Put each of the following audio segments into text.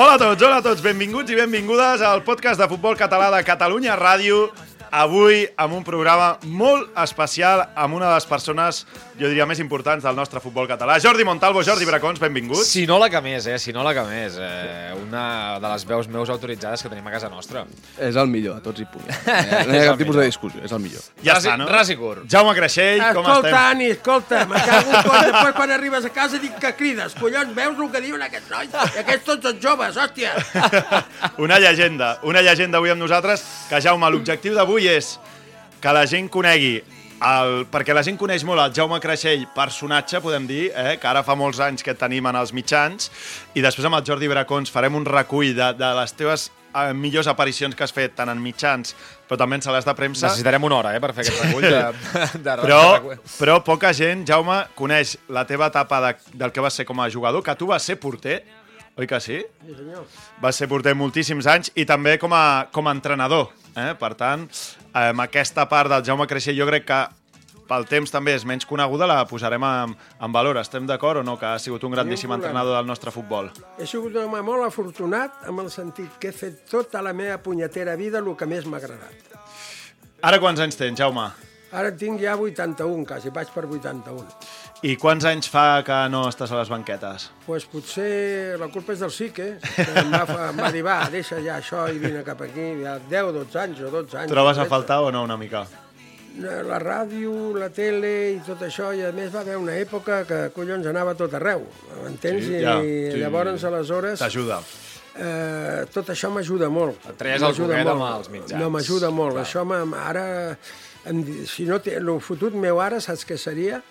Hola a tots, hola a tots, benvinguts i benvingudes al podcast de futbol català de Catalunya Ràdio. Avui amb un programa molt especial amb una de les persones, jo diria, més importants del nostre futbol català. Jordi Montalvo, Jordi Bracons, benvinguts. Si no la que més, eh? Si no la que més. Eh? Una de les veus meus autoritzades que tenim a casa nostra. És el millor, a tots i punt. Eh, no hi ha cap tipus de discussió, és el millor. Ja Ras està, no? ras i curt. Jaume Creixell, com Escolta, estem? Ani, escolta, me cago en. Després, quan arribes a casa, dic que crides. Collons, veus el que diuen aquests nois? I aquests tots els joves, hòstia. Una llegenda, una llegenda avui amb nosaltres, que Jaume, l'objectiu d'avui és que la gent conegui el, perquè la gent coneix molt el Jaume Creixell, personatge, podem dir, eh, que ara fa molts anys que tenim en els mitjans, i després amb el Jordi Bracons farem un recull de, de les teves eh, millors aparicions que has fet, tant en mitjans, però també en sales de premsa. Necessitarem una hora, eh, per fer aquest recull de... de, Però, de, però poca gent, Jaume, coneix la teva etapa de, del que vas ser com a jugador, que tu vas ser porter, oi que sí? Sí, senyor. Vas ser porter moltíssims anys i també com a, com a entrenador. Eh? Per tant, amb aquesta part del Jaume Creixell jo crec que pel temps també és menys coneguda, la posarem en, en valor. Estem d'acord o no? Que ha sigut un grandíssim problema. entrenador del nostre futbol. He sigut un home molt afortunat amb el sentit que he fet tota la meva punyetera vida el que més m'ha agradat. Ara quants anys tens, Jaume? Ara tinc ja 81, quasi, vaig per 81. I quants anys fa que no estàs a les banquetes? Doncs pues potser la culpa és del Sique, que em va, em va dir, va, deixa ja això i vine cap aquí, ja 10, 12 anys o 12 anys. Trobes a faltar o no una mica? la ràdio, la tele i tot això, i a més va haver una època que, collons, anava tot arreu, m'entens? Sí, I, ja, I sí. llavors, aleshores, T'ajuda. eh, tot això m'ajuda molt. Et traies el M'ajuda coquet molt. amb els mitjans. No, m'ajuda molt. Clar. Això ara, em, si no té, el fotut meu ara, saps què seria?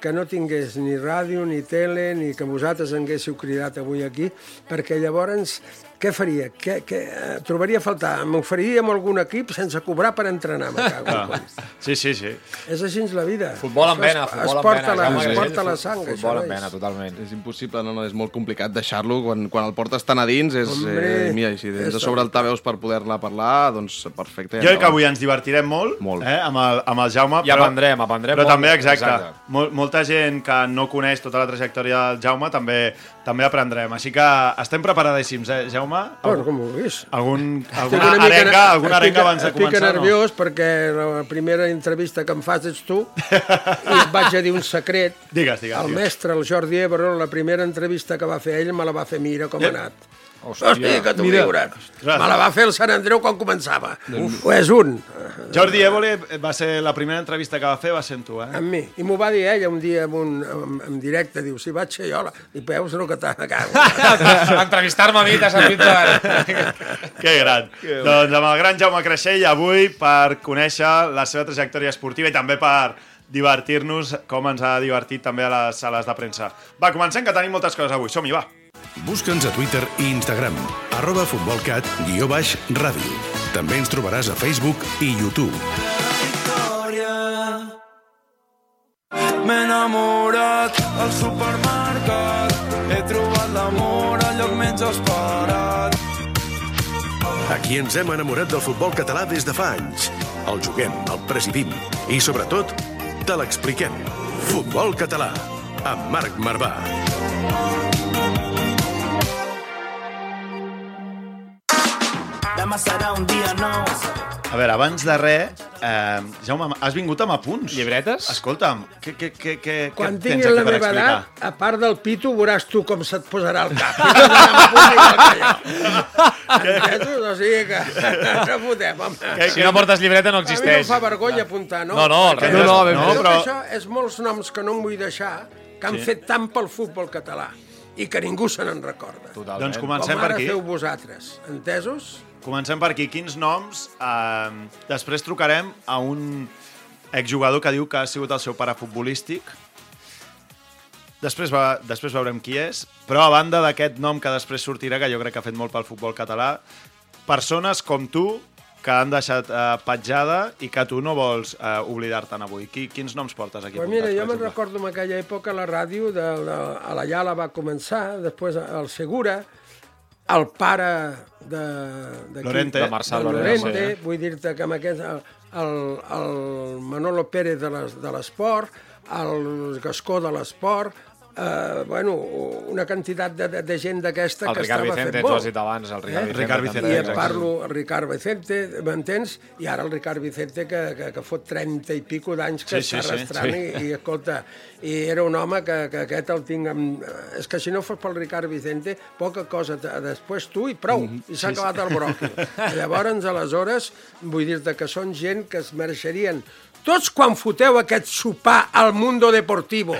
Que no tingués ni ràdio, ni tele, ni que vosaltres haguéssiu cridat avui aquí, perquè llavors què faria? Què, què, eh, trobaria a faltar? M'oferiria amb algun equip sense cobrar per entrenar, me cago. en Ah, sí, sí, sí. És així la vida. Futbol es- vena, es futbol amb porta vena. La, es porta la sang, Futbol això, amb nois. vena, totalment. És impossible, no, no, és molt complicat deixar-lo. Quan, quan el portes tan a dins, és... Hombre, eh, mira, i si tens a és- sobre el taveus per poder-la parlar, doncs perfecte. Jo crec que avui ens divertirem molt, Molt. Eh, amb, el, amb el Jaume. I aprendrem, aprendrem Però molt. també, exacte, Exacte. Mol, molta gent que no coneix tota la trajectòria del Jaume també també aprendrem. Així que estem preparadíssims, eh, Jaume? Bueno, com vulguis. Algun, Estic alguna una mica arenga, ner- alguna estic- arenga abans de estic començar? nerviós perquè la primera entrevista que em fas ets tu i et vaig a dir un secret. Digues, digues, El digues. mestre, el Jordi Ebro, la primera entrevista que va fer ell me la va fer mira com ha anat. Hòstia. Hòstia, que t'ho figura't. Me la va fer el Sant Andreu quan començava. Uf, és un, No? Jordi Évole va ser la primera entrevista que va fer, va ser amb tu, eh? amb mi. I m'ho va dir ella un dia en, un, en, en directe. Diu, si vaig ser jo, la... i veus el que t'ha cago. Entrevistar-me a mi t'ha servit per... Que gran. doncs amb el gran Jaume Creixell, avui per conèixer la seva trajectòria esportiva i també per divertir-nos com ens ha divertit també a les sales de premsa. Va, comencem, que tenim moltes coses avui. Som-hi, va. Busca'ns a Twitter i Instagram, arroba futbolcat, guió baix, ràdio. També ens trobaràs a Facebook i YouTube. M'he enamorat al supermercat, he trobat l'amor al lloc menys esperat. Aquí ens hem enamorat del futbol català des de fa anys. El juguem, el presidim i, sobretot, te l'expliquem. Futbol català, amb Marc Marvà. Demà serà un dia nou. A veure, abans de res, eh, Jaume, has vingut amb apunts. Llibretes? Escolta'm, què, què, què, què, Quan què tinguis la meva explicar? edat, a part del pito, veuràs tu com se't posarà al cap. Que. Entesos? O sigui que no fotem, home. Què, Si no portes llibreta no A mi no existeix. fa vergonya apuntar, no? No, no, revés. No, no, no, fet. però... Això és molts noms que no em vull deixar, que han fet tant pel futbol català. i que ningú se n'en recorda. Totalment. Doncs comencem Com per ara aquí. feu vosaltres, entesos? Comencem per aquí. Quins noms? Eh, després trucarem a un exjugador que diu que ha sigut el seu pare futbolístic. Després, va, després veurem qui és. Però a banda d'aquest nom que després sortirà, que jo crec que ha fet molt pel futbol català, persones com tu que han deixat eh, petjada i que tu no vols eh, oblidar-te'n avui. Qui, quins noms portes aquí Pues mira, jo me'n recordo en aquella època la ràdio de, de, a la Yala va començar, després el Segura, el pare de... de Lorente. De Marçal de Lorente, Lorente, sí. vull dir-te que amb aquest, el, el, el Manolo Pérez de l'esport, el Gascó de l'esport, eh, bueno, una quantitat de, de, de gent d'aquesta El que Ricard estava Vicente, fent tu molt. has dit abans, el Ricard Eh? Vicente. Ricard. Vicente, I et parlo el Ricard Vicente, m'entens? I ara el Ricard Vicente, que, que, que fot 30 i pico d'anys que Sí, sí, està sí, arrastrant sí. I, i, escolta, i era un home que, que aquest el tinc amb... És que si no fos pel Ricard Vicente, poca cosa, després tu i prou, Mhm. i s'ha acabat el bròquil. Llavors, aleshores, vull dir-te que són gent que es mereixerien tots quan foteu aquest sopar al Mundo Deportivo,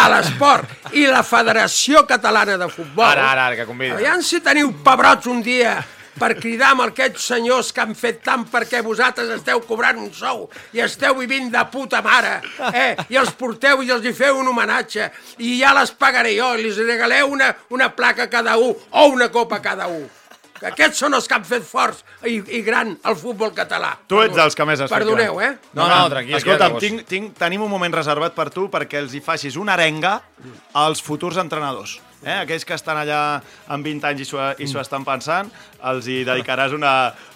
a l'esport i la Federació Catalana de Futbol, Ara, ara, ara, que convidi. Aviam si teniu pebrots un dia per cridar amb aquests senyors que han fet tant perquè vosaltres esteu cobrant un sou i esteu vivint de puta mare, eh? i els porteu i els hi feu un homenatge i ja les pagaré jo i els regaleu una, una placa cada un o una copa cada un. Que aquests són els que han fet forts i, i gran el futbol català. Tu ets dels que més has fet Perdoneu, eh? No, no, tranquil, Escolta'm, tinc, tinc, tenim un moment reservat per tu perquè els hi facis una arenga als futurs entrenadors. Eh? Aquells que estan allà amb 20 anys i s'ho i s'ho estan pensant, els hi dedicaràs una,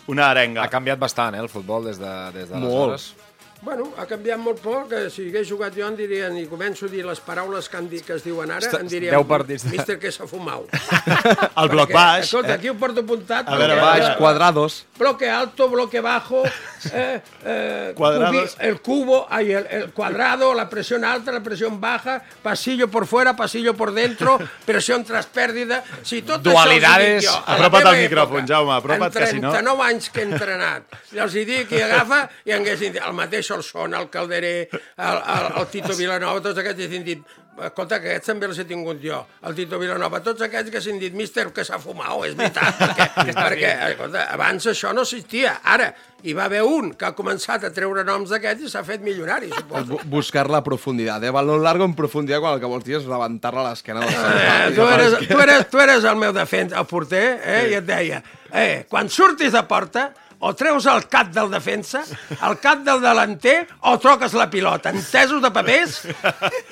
una arenga. Ha canviat bastant, eh, el futbol des de, des de Molt. aleshores. Bueno, ha canviat molt poc, que si hagués jugat jo em dirien, i començo a dir les paraules que, han dit, que es diuen ara, Està- em dirien, partits de- mister, que s'ha fumat. El bloc Perquè, baix. Escolta, aquí ho porto apuntat. A veure, baix, Quadrados. bloque alto, bloque bajo, eh, eh, Cuadrados. cubi- el cubo, ay, el, el cuadrado, la presión alta, la presión baja, pasillo por fuera, pasillo por dentro, presión tras pérdida... Si tot Dualidades. jo, Apropa't al micròfon, Jaume, apropa't, que si no- En 39 anys que he entrenat, els hi dic i agafa, i haguessin dit, el mateix Olson, el Calderé, el, el, el Tito Vilanova, tots aquests haguessin dit, escolta, que aquests també els he tingut jo, el Tito Vilanova, tots aquests que haguessin dit, míster, que s'ha fumat, és veritat, perquè, perquè escolta, abans això no existia. Ara, hi va haver un que ha començat a treure noms d'aquests i s'ha fet milionari, suposo. Bu- Buscar la profundidad, eh? Balón largo en profundidad quan el que vols dir és rebentar-la a l'esquena del Eh, tu, eres, tu, eres, tu eres el meu defensa, el porter, eh? i et deia, eh, quan surtis de porta, o treus el cap del defensa, el cap del delanter, o troques la pilota. Entesos de papers?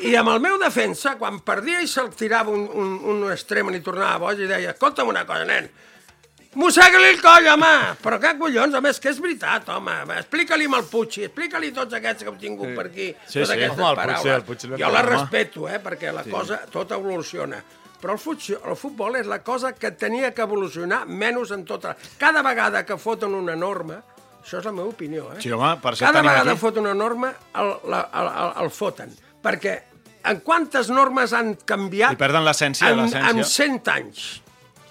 I amb el meu defensa, quan perdia i se'l tirava un, un, un extrem i tornava boig, i deia, escolta'm una cosa, nen, Mossega-li el coll, home! Però què collons, a més, que és veritat, home. Explica-li amb el Puigci, explica-li tots aquests que hem tingut per aquí, Sí, totes sí. aquestes Home, el Puig, paraules. el Puig jo la home. respeto, eh, perquè la cosa, tot evoluciona. Però el, futxo, el futbol és la cosa que tenia que evolucionar menys en tota... Cada vegada que foten una norma, això és la meva opinió, eh? Sí, home, per Cada vegada aquí. foten una norma, el, la, el, el, el foten. Perquè en quantes normes han canviat I perden l'essència, l'essència. en 100 anys?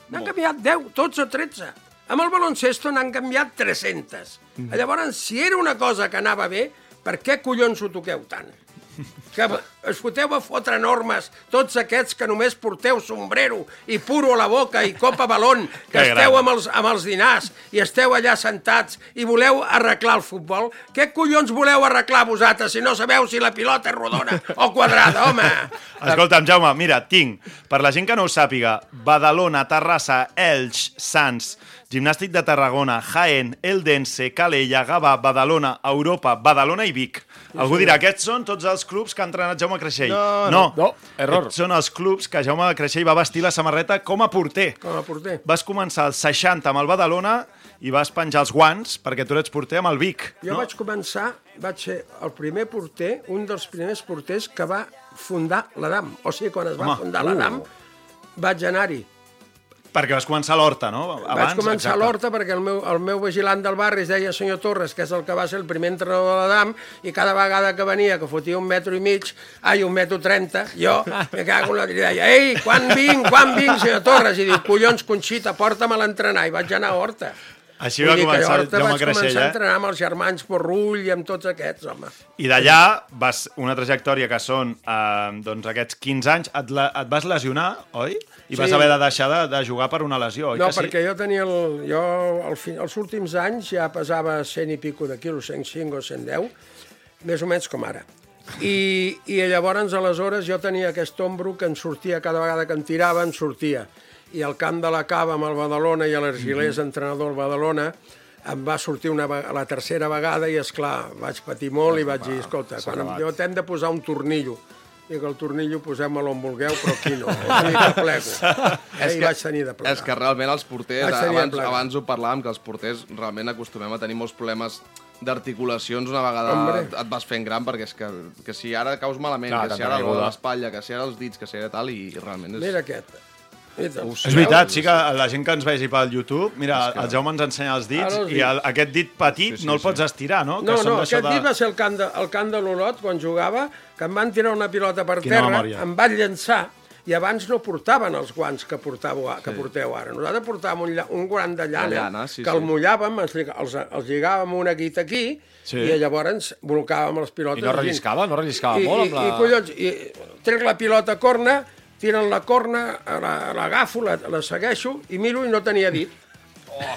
N'han canviat 10, 12 o 13. Amb el baloncesto n'han canviat 300. Mm. Llavors, si era una cosa que anava bé, per què collons ho toqueu tant? Que es foteu a fotre normes, tots aquests que només porteu sombrero i puro a la boca i copa balón, que Que esteu gran. amb els, amb els dinars i esteu allà sentats i voleu arreglar el futbol, què collons voleu arreglar vosaltres si no sabeu si la pilota és rodona o quadrada, home? Escolta'm, Jaume, mira, tinc, per la gent que no ho sàpiga, Badalona, Terrassa, Elx, Sants, Gimnàstic de Tarragona, Jaén, Eldense, Calella, Gavà, Badalona, Europa, Badalona i Vic. Algú dirà, aquests són tots els clubs que ha entrenat Jaume Creixell. No, no, no, error. Aquests són els clubs que Jaume Creixell va vestir la samarreta com a porter. Com a porter. Vas començar als 60 amb el Badalona i vas penjar els guants perquè tu eres porter amb el Vic. Jo vaig començar, vaig ser el primer porter, un dels primers porters que va fundar l'Adam. O sigui, quan es va Home, fundar l'Adam, vaig anar-hi. Perquè vas començar l'Horta, no? Vaig començar l'Horta perquè el meu, el meu vigilant del barri es deia senyor Torres, que és el que va ser el primer entrenador de l'Adam, i cada vegada que venia, que fotia un metro i mig, ai, un metro trenta, jo me cago en la... I deia, ei, quan vinc, quan vinc, senyor Torres? I diu, collons, Conxita, porta'm a l'entrenar. I vaig anar a Horta. Així va començar llavors Jaume vaig Creixell, començar a eh? entrenar amb els germans Borrull i amb tots aquests, home. I d'allà vas una trajectòria que són eh, doncs aquests 15 anys. Et, la, et vas lesionar, oi? I vas Sí. haver de deixar de, de jugar per una lesió, oi No, que sí? perquè jo tenia el... Jo, al fi, els últims anys ja pesava 100 i pico de quilos, 105 o 110, més o menys com ara. I, I llavors, aleshores, jo tenia aquest ombro que em sortia cada vegada que em tirava, em sortia. I al camp de la Cava amb el Badalona i l'Argilés, entrenador del Badalona, em va sortir una, la tercera vegada i, és clar vaig patir molt i vaig dir, escolta, quan em, jo t'hem de posar un tornillo. Dic, el tornillo posem-me'l on vulgueu, però aquí no. De plego. Eh, I vaig tenir de plegar. És que realment els porters, abans, abans ho parlàvem, que els porters realment acostumem a tenir molts problemes d'articulacions una vegada Hombre. et vas fent gran, perquè és que, que si ara caus malament, Clar, que si ara l'espatlla, que si ara els dits, que si ara tal, i, i realment és... Mira aquest. És veritat, sí que la gent que ens vegi pel YouTube, mira, el Jaume ens ensenya els dits els i el, aquest dit petit no el pots estirar, no? No, són no, aquest dit va ser el camp de, el camp de l'Olot, quan jugava, que em van tirar una pilota per Quina terra, memòria. em van llançar, i abans no portaven els guants que portàveu, que porteu ara. Nosaltres portàvem un, un guant de llana, De llana, sí, que el sí. mullàvem, els, els, els lligàvem una guita aquí, Sí. i llavors bolcàvem les pilotes. I no relliscava? No relliscava I, molt i, amb la... I, collons, i trec la pilota a corna, tiren la corna, la- l'agafo, la, la segueixo, i miro i no tenia dit. Oh.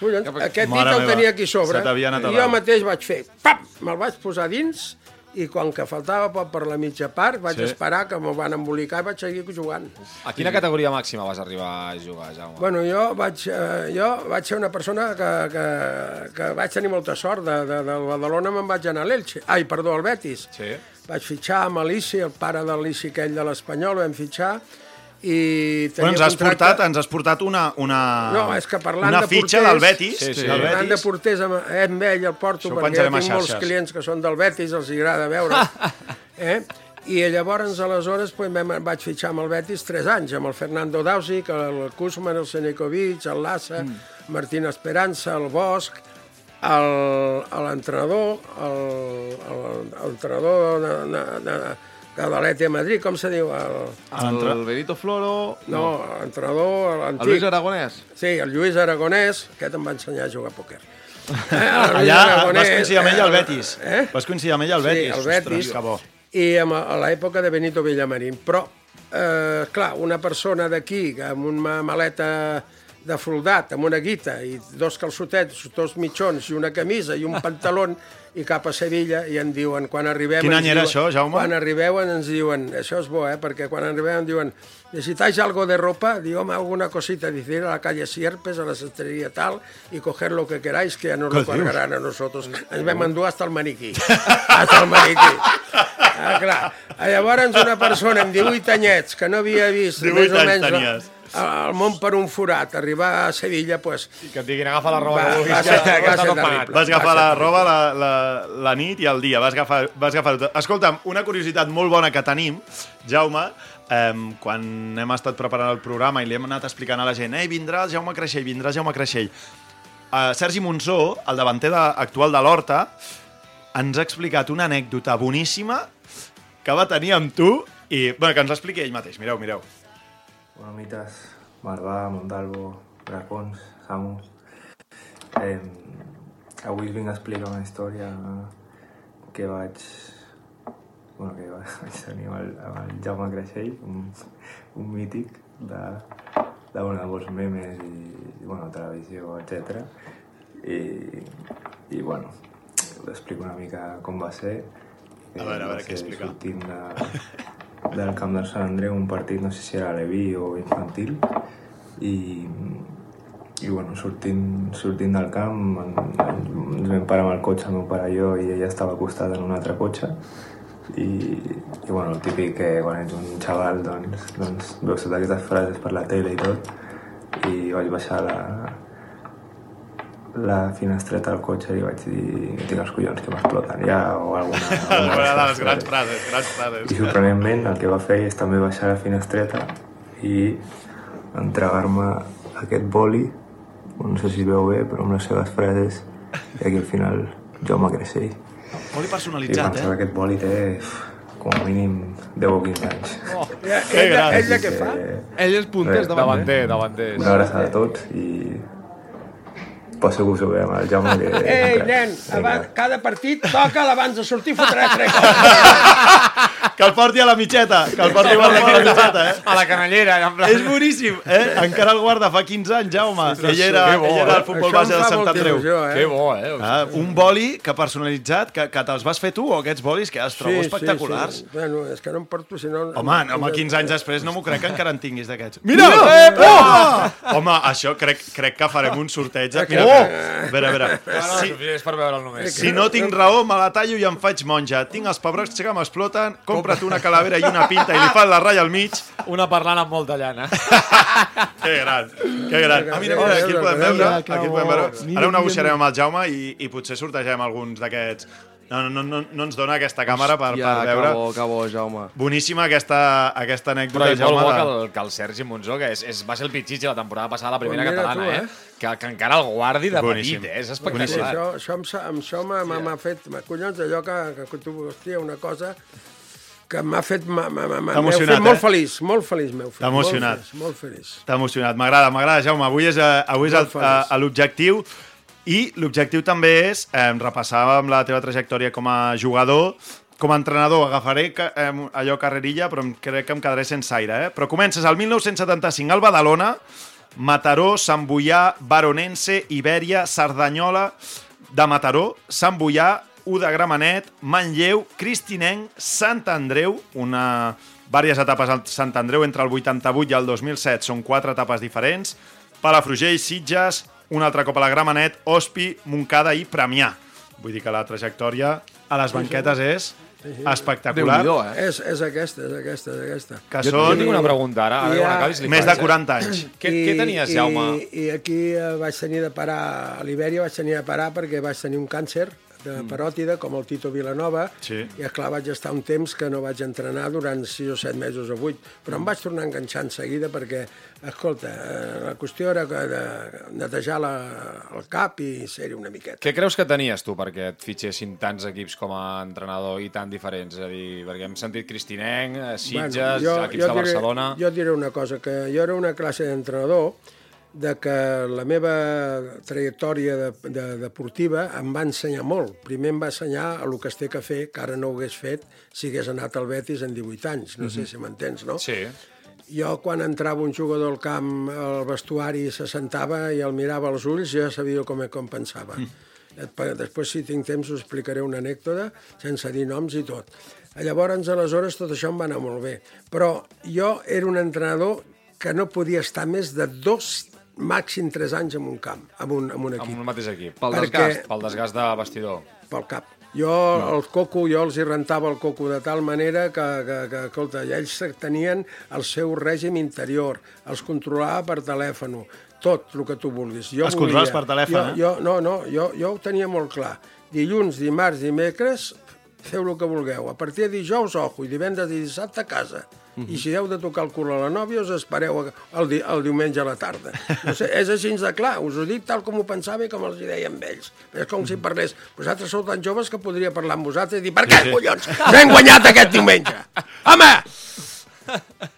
Collons, aquest dit el tenia aquí sobre. I jo mateix vaig fer, pam, me'l vaig posar dins, i quan que faltava poc per la mitja part, vaig Sí. esperar que me'l van embolicar i vaig seguir jugant. A quina categoria màxima vas arribar a jugar, Jaume? Bueno, jo vaig, eh, jo vaig ser una persona que, que, que vaig tenir molta sort. De, de, del Badalona me'n vaig anar a l'Elche. Ai, perdó, al Betis. Sí. Vaig fitxar amb l'Issi, el pare de l'Issi aquell de l'Espanyol, vam fitxar, i tenia Però ens has, contracte- portat, ens has portat una, una, No, és que parlant una de fitxa porters- del Betis. Sí, sí. Del Parlant de Betis. porters amb, eh, amb ell el porto, Això perquè tinc molts clients que són del Betis, els agrada veure. eh? I llavors, aleshores, pues, vam, vaig fitxar amb el Betis tres anys, amb el Fernando Dausic, el Kuzman, el Senekovic, el Lassa, mm. Martín Esperanza, el Bosch, el- l'entrenador, el, el, el entrenador de, de, de, de l'Atleti de Madrid, com se diu? El, El Benito Floro... no, l'entrenador, El. Luis Aragonès. Sí, el Lluís Aragonès, aquest em va ensenyar a jugar a pòquer. Eh, el Lluís Allà Aragonès, vas coincidir amb ell al eh, Betis. Eh? Vas coincidir amb ell al Betis. Sí, al Betis. Ostres, que bo. I amb, a l'època de Benito Villamarín. Però, eh, clar, una persona d'aquí, amb una maleta de soldat, amb una guita, i dos calçotets, dos mitjons, i una camisa, i un pantaló, i cap a Sevilla, i en diuen, quan arribem... Quin any era diuen- això, Jaume? Quan arribeu ens diuen, això és bo, eh, perquè quan arribem ens diuen, necesitáis algo de ropa, digo, alguna cosita, dice, ir a la calle Sierpes, a la sastrería tal, y coger lo que queráis, que ya nos lo cargarán a nosotros. Ens vam endur hasta el maniquí. hasta el maniquí. Ah, clar. Llavors una persona amb 18 anyets que no havia vist 18 més o menys. El món per un forat, arribar a Sevilla, pues, Que et diguin agafa la roba Va- que vulguis, va que, ser- que va ser terrible. Vas agafar Va la roba la, la, la nit i el dia, vas agafar, vas agafar tot. Escolta'm, una curiositat molt bona que tenim, Jaume, eh, quan hem estat preparant el programa i li hem anat explicant a la gent ei, vindrà el Jaume Creixell, vindrà el Jaume Creixell. Eh, Sergi Monsó, el davanter de, actual de l'Horta, ens ha explicat una anècdota boníssima que va tenir amb tu i, bueno, que ens l'expliqui ell mateix. Mireu, mireu. Bueno, mites, Marvà, Montalvo, Bracons, Samus. Eh, avui us vinc a explicar una història que vaig... Bueno, que va- vaig tenir amb el, amb el Jaume Creixell, un, un mític de, de, bueno, de molts memes i, i bueno, televisió, etc. I, I, bueno, us explico una mica com va ser. A veure, a veure, què ser explica. Sortint de, del camp del Sant Andreu, un partit, no sé si era Leví o infantil, i, i bueno, sortint, sortint del camp, en, en, ens vam parar amb el cotxe, el meu pare i jo, i ella estava acostada en un altre cotxe, i, i bueno, el típic que quan ets un xaval doncs, doncs veus totes aquestes frases per la tele i tot, i vaig baixar la, la finestreta del cotxe i vaig dir tinc els collons que m'exploten ja o alguna, alguna Una de les grans frases. grans frases. I sorprenentment el que va fer és també baixar la finestreta i entregar-me aquest boli, no sé si es veu bé, però amb les seves frases, i aquí al final Jaume Creixell. Boli I personalitzat, que eh? aquest boli té com a mínim 10 o 15 anys. ja, ella, gran. ella què fa? Eh, Ell és punter, davant. Davanter, davanter. una abraçada a tots i, poso que us ho veiem, el Jaume que... Ei, que- nen, abans, cada partit toca abans de sortir fotrà tres. Que el porti a la mitjeta, que el porti a la mitjeta, eh? A la canellera, en plan... És boníssim, eh? Encara el guarda fa 15 anys, Jaume. Ell era, que bo, ell era eh? el futbol Això base de Sant Andreu. eh? Que bo, eh? Ah, un boli que personalitzat, que, que te'ls vas fer tu, o aquests bolis que es trobo espectaculars. Sí, sí. Bueno, és que no em porto, si no... Home, home, 15 anys després no m'ho crec que encara en tinguis d'aquests. Mira! Eh, oh! Home, això crec, crec que farem un sorteig. Mira, Oh! a veure, a veure. No, no, Si, és per veure'l només. si no tinc raó, me la tallo i em faig monja. Tinc els pebrots que m'exploten, compra't una calavera i una pinta i li fas la ratlla al mig. Una parlant amb molta llana. Que gran, que gran. Ah, mira, mira, aquí el podem veure. Aquí el podem veure. Ara ho negociarem amb el Jaume i, i potser sortegem alguns d'aquests. No, no, no, no ens dona aquesta càmera per, Ja, per que veure. bo, que bo, Jaume. Boníssima aquesta, aquesta Però anècdota, és molt Jaume. bo que el, que el Sergi Monzó, que és, és, va ser el pitxitxi la temporada passada, la primera catalana, tu, eh? eh? Que, que encara el guardi de Boníssim. petit, eh? És espectacular. això, això, amb això m'ha fet... Collons, allò que, que tu, hòstia, una cosa que m'ha fet... m'ha- fet molt eh? feliç, molt feliç m'heu fet. T'ha emocionat. Molt feliç. T'ha emocionat. M'agrada, m'agrada, Jaume. Avui és, eh, avui és eh, l'objectiu i l'objectiu també és eh, repassar amb la teva trajectòria com a jugador com a entrenador agafaré eh, allò carrerilla, però crec que em quedaré sense aire. Eh? Però comences al 1975 al Badalona, Mataró, Sant Boià, Baronense, Ibèria, Cerdanyola de Mataró, Sant Boià, U de Gramenet, Manlleu, Cristinenc, Sant Andreu, una... Vàries etapes al Sant Andreu entre el 88 i el 2007, són quatre etapes diferents, Palafrugell, Sitges, un altre cop a la Gramenet, Ospi, Montcada i Premià. Vull dir que la trajectòria a les banquetes és espectacular. Déu-n'hi-do, eh? És, és aquesta, és aquesta, és aquesta. Que Jo, jo són tinc una pregunta ara, ara I quan ja- acabis més faig, de 40 anys. Eh? Què, què tenies, Jaume? I, I aquí eh, vaig tenir de parar, a l'Ibèria vaig tenir de parar perquè vaig tenir un càncer de paròtide, com el Tito Vilanova, Sí. i esclar vaig estar un temps que no vaig entrenar durant 6 o 7 mesos o 8, però em vaig tornar a enganxar en seguida perquè, escolta, eh, la qüestió era de netejar la, el cap i ser-hi una miqueta. Què creus que tenies tu perquè et fitxessin tants equips com a entrenador i tan diferents? És a dir, perquè hem sentit Cristinenc, eh, Sitges, bueno, equips de diré, Barcelona... Jo diré una cosa, que jo era una classe d'entrenador de que la meva trajectòria de, de, deportiva em va ensenyar molt. Primer em va ensenyar el que es té que fer, que ara no ho hagués fet si hagués anat al Betis en 18 anys. No sé si m'entens, no? Sí. Jo, quan entrava un jugador al camp, al vestuari, se sentava i el mirava als ulls, ja sabia com, com pensava. Mm. Després, si tinc temps, us explicaré una anècdota, sense dir noms i tot. Llavors, aleshores, tot això em va anar molt bé. Però jo era un entrenador que no podia estar més de dos, màxim tres anys en un camp, en un, en un Amb equip, un mateix equip. Pel Perquè- desgast. Pel desgast de vestidor. pel cap. Jo, no. el coco, jo els hi rentava el coco de tal manera que, que, que escolta, ells tenien el seu règim interior, els controlava per telèfon, tot el que tu vulguis. Jo Els controles per telèfon, jo, eh? Jo, no, no, jo, jo ho tenia molt clar. Dilluns, dimarts, dimecres, feu el que vulgueu. A partir de dijous, ojo, i divendres i dissabte a casa. I si heu de tocar el cul a la nòvia, us espereu el, di el diumenge a la tarda. No sé, és així de clar, us ho dic tal com ho pensava i com els hi deia amb ells. És com si parlés, vosaltres sou tan joves que podria parlar amb vosaltres i dir, per què, collons, no hem guanyat aquest diumenge? Home,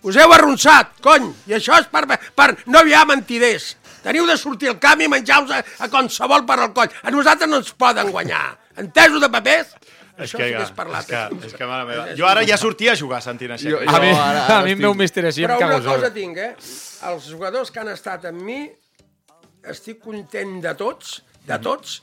us heu arronsat, cony, i això és per, per no hi ha mentiders. Teniu de sortir al camp i menjar-vos a, a qualsevol per al coll. A nosaltres no ens poden guanyar. Entesos de papers? És Això que, sí que és és parlat. que, és que, mare meva. Jo ara ja sortia a jugar sentint això. Jo- A mi, ara- a mi em veu estic- Mister així, em Però cago una cosa tinc, eh? Els jugadors que han estat amb mi, estic content de tots, de tots,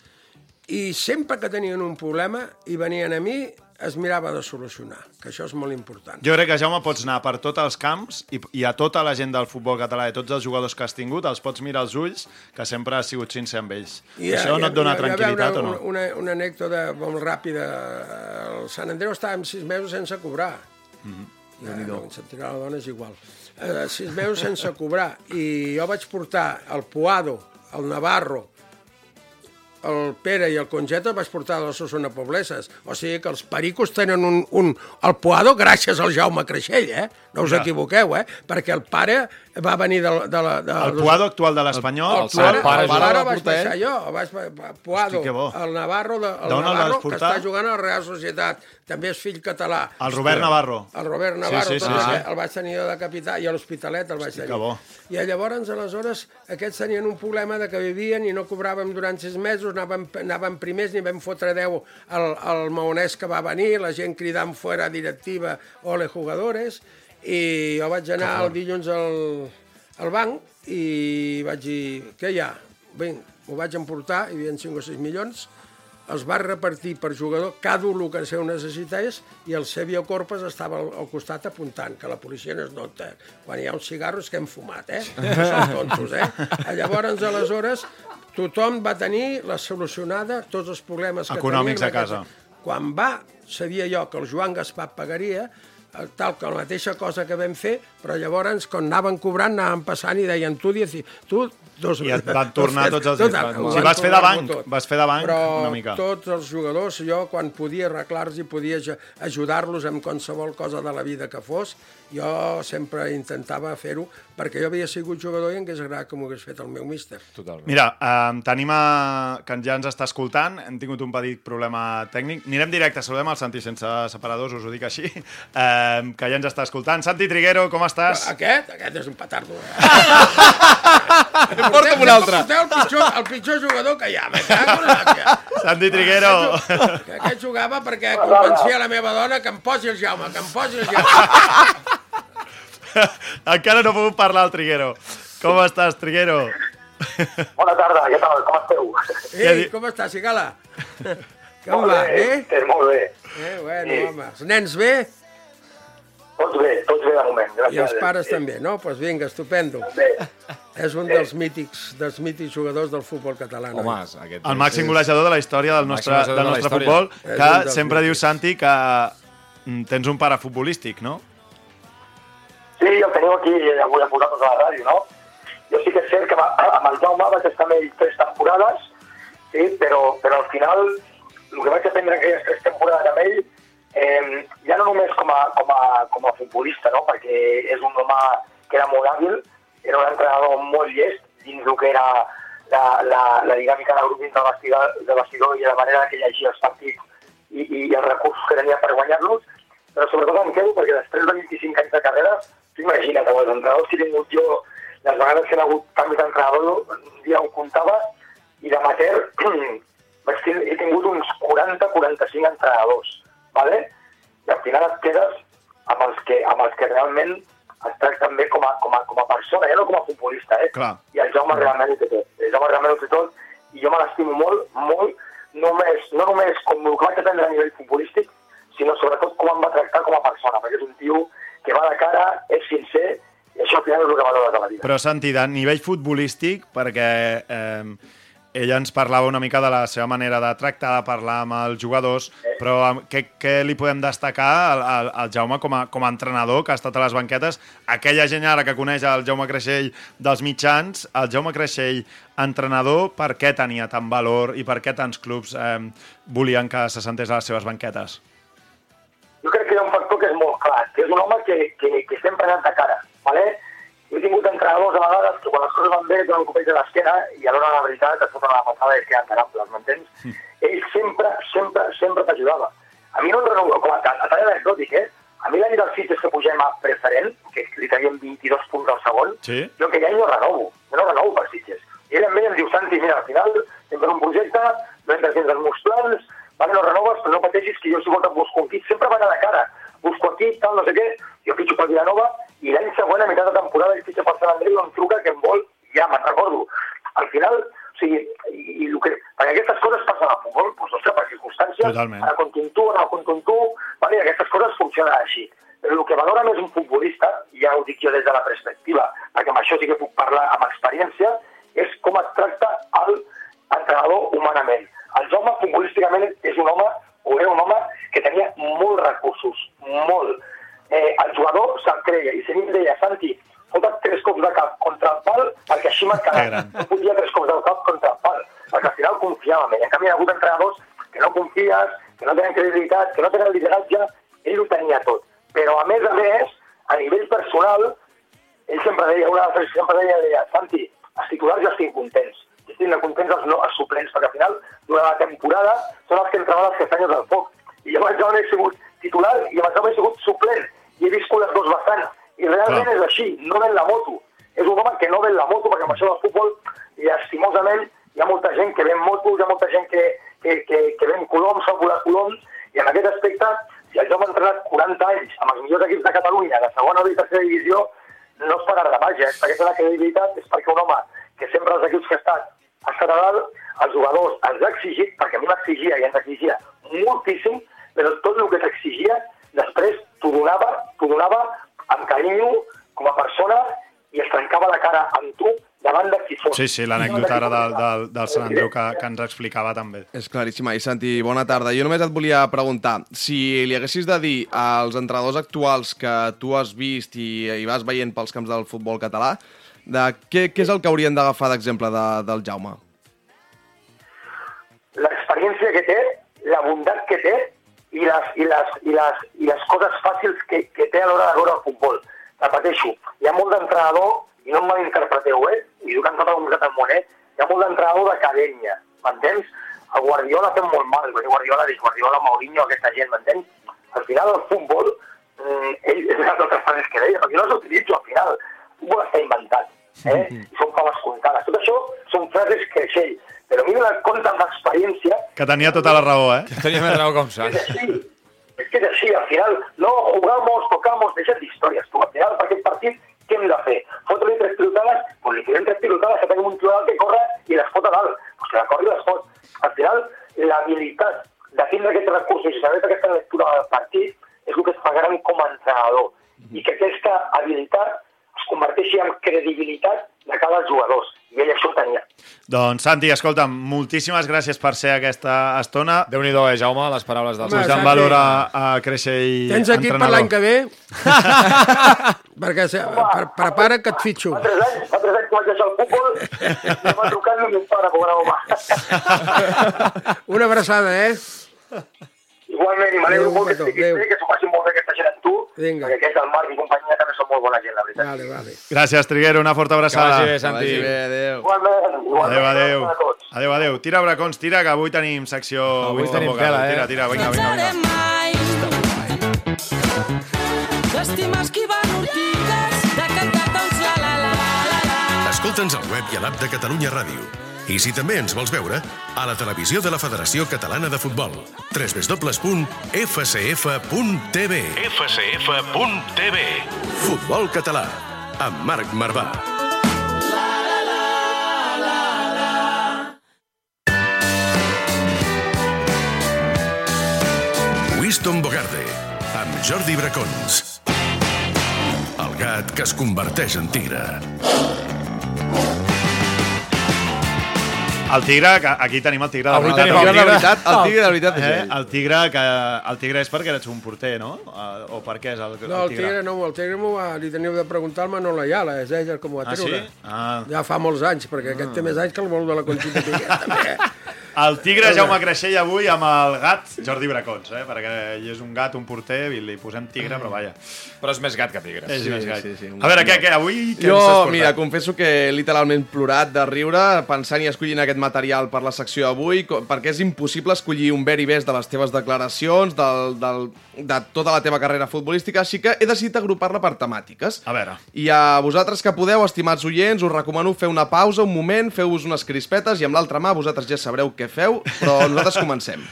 i sempre que tenien un problema i venien a mi, es mirava de solucionar, que això és molt important. Jo crec que, Jaume, pots anar per tots els camps i, i a tota la gent del futbol català i tots els jugadors que has tingut els pots mirar als ulls, que sempre has sigut sincer amb ells. I, això no et dona ha tranquil·litat una, o no? Una, una anècdota molt ràpida. El Sant Andreu estàvem sis mesos sense cobrar. Mm Mhm. -hmm. no, no, sentirà la dona és igual. Eh, sis mesos sense cobrar. I jo vaig portar el Puado, el Navarro, el Pere i el Conget el vaig portar a les Osona Pobleses. O sigui que els pericos tenen un, un el Poado gràcies al Jaume Creixell, eh? No us Ja. equivoqueu, eh? Perquè el pare va venir de, de la... De, El Puado actual de l'Espanyol. el pare, pare el pare el vaig porter. baixar jo, el vaig, Puado, Hosti, el Navarro, de, el el Navarro que està jugant a la Real Societat, també és fill català. El Robert Navarro. El Robert Navarro, Sí, sí, sí, també, sí. el vaig tenir jo de capità, i a l'Hospitalet el vaig tenir. que bo. I llavors, aleshores, aquests tenien un problema de que vivien i no cobràvem durant sis mesos, anàvem, anàvem primers, ni vam fotre 10 al, al maonès que va venir, la gent cridant fora directiva, ole jugadores, i jo vaig anar el dilluns al, al banc i vaig dir, què hi ha? Bé, m'ho vaig emportar, hi havia 5 o 6 milions, els va repartir per jugador cada un el que seu necessités i el Sevio Corpes estava al, al costat apuntant, que la policia no es nota. Quan hi ha uns cigarros que hem fumat, eh? Que són tontos, eh? Llavors, aleshores, tothom va tenir la solucionada, tots els problemes que Econòmics tenien. a casa. Quan va, sabia jo que el Joan Gaspar pagaria, tal que la mateixa cosa que vam fer, però llavors, quan anaven cobrant, anaven passant i deien, tu, dieci, tu dos... I et van tornar tots els- Tot, sigui, van vas fer de banc, tot. vas fer de banc però una mica. tots els jugadors, jo quan podia arreglar-los i podia aj- ajudar-los amb qualsevol cosa de la vida que fos, jo sempre intentava fer-ho, perquè jo havia sigut jugador i em hagués agradat que m'ho hagués fet el meu míster. Totalment. Mira, eh, tenim a... que ja ens està escoltant, hem tingut un petit problema tècnic. Anirem directe, saludem el Santi sense separadors, us ho dic així, eh, que ja ens està escoltant. Santi Triguero, com estàs? Aquest? Aquest és un petardo. Eh? Porta'm un altre. El pitjor, el pitjor jugador que hi ha. Santi Triguero, Que aquest jugava perquè convencia la meva dona que em posi el Jaume, que em posi el Jaume. encara no he pogut parlar al Triguero. Com estàs, Triguero? Bona tarda, què tal? Com esteu? Ei, com estàs, Cigala? Com va, bé? Eh, molt bé. Eh, bueno, Sí. home. Els nens bé? Tots bé, tots bé de moment. Gràcies. I els pares també, no? Doncs pues vinga, estupendo. Bé. És un dels mítics, dels mítics jugadors del futbol català. Home, aquest El màxim golejador de la història del nostre, del de nostre història. futbol, És que sempre mítics. diu Santi que mm, tens un pare futbolístic, no? Sí, el teniu aquí avui a posar a la ràdio, no? Jo sí que és cert que amb el Jaume vaig estar amb ell tres temporades, sí, però, però al final el que vaig aprendre aquelles tres temporades amb ell, eh, no només com a, com, a, com a futbolista, no? perquè és un home que era molt hàbil, era un entrenador molt llest dins el que era la, la, la dinàmica de grup dins del vestidor, del vestidor i la manera que llegia els partits i, i, els recursos que tenia per guanyar-los, però sobretot em quedo perquè després de 25 anys de carrera, tu imagina't, amb els entrenadors que he tingut jo, les vegades que ha hagut canvis d'entrenador, un dia ho comptava, i d'amateur he tingut uns 40-45 entrenadors, ¿vale? I al final et quedes amb els que, amb els que realment es tracten bé com a, com a, com a persona, ja no com a futbolista, eh? Clar. I el Jaume realment ho té tot. El Jaume realment ho té tot, i jo me l'estimo molt, molt, només, no només com el que vaig aprendre a nivell futbolístic, sinó sobretot com em va tractar com a persona, perquè és un tio que va de cara, és sincer, i això al final és el que valores a la vida. Però, Santi, de nivell futbolístic, perquè eh, ella ens parlava una mica de la seva manera de tractar, de parlar amb els jugadors, però eh, què, què li podem destacar al, al, al Jaume com a, com a entrenador, que ha estat a les banquetes? Aquella gent ara que coneix el Jaume Creixell dels mitjans, el Jaume Creixell, entrenador, per què tenia tant valor i per què tants clubs eh, volien que se sentés a les seves banquetes? jo crec que hi ha un factor que és molt clar, que és un home que, que, que sempre ha anat de cara. ¿vale? He tingut entrenadors a vegades que quan les coses van bé et donen un copet de l'esquena i a l'hora de la veritat et foten la passada i es queden tarables, m'entens? Ell sempre, sempre, sempre t'ajudava. A mi no em renova, com a, a tall anecdòtic, eh? A mi l'any dels Sitges que pugem a preferent, que li teníem 22 punts al segon, Sí. jo aquell any no renovo, jo no renovo per Sitges. I ell em diu, Santi, mira, al final sempre un projecte, no entres dins els meus plans, vale, no renoves, però no pateixis que jo si vols et busco kit, sempre va anar de cara, busco aquí, tal, no sé què, jo fitxo per Vilanova, i l'any següent, a meitat de temporada, ell fitxa per Sant Andreu, em truca que em vol, ja me'n recordo. Al final, o sigui, i, i el que, perquè aquestes coses passen al futbol, doncs, ostres, per circumstàncies, Totalment. ara contra tu, ara contra tu, vale, aquestes coses funcionen així. El que valora més un futbolista, ja ho dic jo des de la perspectiva, perquè amb això sí que puc parlar amb experiència, és com es tracta el entrenador humanament. El Jaume futbolísticament és un home, o era un home, que tenia molts recursos, molt. Eh, el jugador se'l creia, i si em deia, Santi, fota't tres cops de cap contra el pal, perquè així Que marcarà. gran. No podia tres cops de cap contra el pal, perquè al final confiava en credibilitat, que no tenen lideratge, ell ho tenia tot. Però, a més a més, a nivell personal, ell sempre deia, una frase sempre deia, deia, Santi, els titulars ja estic contents. I estic contents els, no, els suplents, perquè al final, durant la temporada, són els que entraven les castanyes del foc. I jo abans he sigut titular i abans he sigut suplent. I he viscut les dues vessants. I realment Clar. és així, no ven la moto. És un home que no ven la moto, perquè amb això del futbol, llastimosament, hi ha molta gent que ven motos, hi ha molta gent que, que, que, que ven coloms, sap volar coloms, i en aquest aspecte, si el jove ha entrenat 40 anys amb els millors equips de Catalunya, de segona o de tercera divisió, no es pagarà de màgia, és perquè la credibilitat, és perquè un home que sempre els equips que ha estat ha estat a dalt, els jugadors ens ha exigit, perquè a mi m'exigia i ens exigia moltíssim, però tot el que t'exigia, després t'ho donava, donava amb carinyo, com a persona, i es trencava la cara amb tu davant de qui fos. Sí, sí, l'anècdota ara del, del, del Sant Andreu que, que ens explicava també. És claríssima. I Santi, bona tarda. Jo només et volia preguntar, si li haguessis de dir als entrenadors actuals que tu has vist i, i vas veient pels camps del futbol català, de què, què és el que haurien d'agafar d'exemple de, del Jaume? l'experiència que té, la bondat que té i les, i les, i les, i les coses fàcils que, que té a l'hora de veure el futbol. Repeteixo, hi ha molt d'entrenador, i no em malinterpreteu, eh? I jo que tota la comunitat del món, eh? Hi ha molt d'entrenador d'acadèmia, m'entens? El Guardiola fem molt mal, el Guardiola, dic Guardiola, Mourinho, aquesta gent, m'entens? Al final el futbol, mm, ell, és una altres frases que deia, perquè jo les utilitzo al final. El futbol està inventat, eh? I són faves comptades. Tot això són frases creixell. Però a mi m'ha compte amb l'experiència Que tenia tota la raó, eh? Tenia més raó com es saps. así. Es que es así, al final no jugamos, tocamos, deixem d'històries. Tu, al final, per aquest partit, què hem de fer? Fotre-li tres pilotades? Pilotades, que tenim un jugador que corre i les fot a dalt. Pues que la corri i les fot. Al final, l'habilitat de tindre aquests recursos i saber aquesta lectura del partit és el que es fa gran com a entrenador. I que aquesta habilitat es converteixi en credibilitat de cada jugadors. I ell això ho tenia. Doncs, Santi, escolta'm, moltíssimes gràcies per ser aquesta estona. Déu-n'hi-do, eh, Jaume, les paraules del Posant Santi. valor a, a créixer i Tens equip per entrenador. l'any que ve? Perquè se, pre prepara que et fitxo. Fa tres anys, deixar el futbol i em va trucar el meu pare, pobre home. Una abraçada, eh? Igualment, i m'alegro molt que estiguis bé, que s'ho passin molt bé aquesta gent amb tu, Vinga. perquè aquest, el Marc i companyia, també són molt bona gent, la veritat. Vale, vale. Gràcies, Triguero, una forta Que abraçada. vagi bé, Que Santi. vagi bé, adéu. Igualment, igualment. Adéu, adéu. a. Adéu, adéu. Tira, bracons, tira, que avui tenim secció... Avui Winston tenim tela, eh? Tira, tira, vinga, vinga, vinga. mai T'estima Escolta'ns al web i a l'app de Catalunya Ràdio. I si també ens vols veure, a la televisió de la Federació Catalana de Futbol. www.fcf.tv fcf.tv Futbol català, amb Marc Marvà. Winston Bogarde, amb Jordi Bracons. El gat que es converteix en tigre. El tigre, que aquí tenim el tigre. de Avui veritat. tenim El el tigre de tigre. veritat, el tigre de veritat és Eh, ell. el tigre, que, el tigre és perquè eres un porter, no? Eh, O per què és el, No, el tigre no, el tigre m'ho va, li teniu de preguntar al Manolo Ayala, és ell el que m'ho va Ah, sí? treure. Ah. Ja fa molts anys, perquè aquest té més anys que el vol de la Conxita Piquet, també. El tigre Jaume Creixell avui amb el gat Jordi Bracons, eh? perquè ell és un gat, un porter, i li posem tigre, però vaja. Però és més gat que tigre. És Sí, més gat. sí, sí, A veure, què, què, avui què ens has Jo, portat? mira, confesso que he literalment plorat de riure pensant i escollint aquest material per la secció d'avui, perquè és impossible escollir un ver i ves de les teves declaracions, del, del, de tota la teva carrera futbolística, així que he decidit agrupar-la per temàtiques. A veure. I a vosaltres que podeu, estimats oients, us recomano fer una pausa, un moment, feu-vos unes crispetes i amb l'altra mà vosaltres ja sabreu què feu, però nosaltres comencem.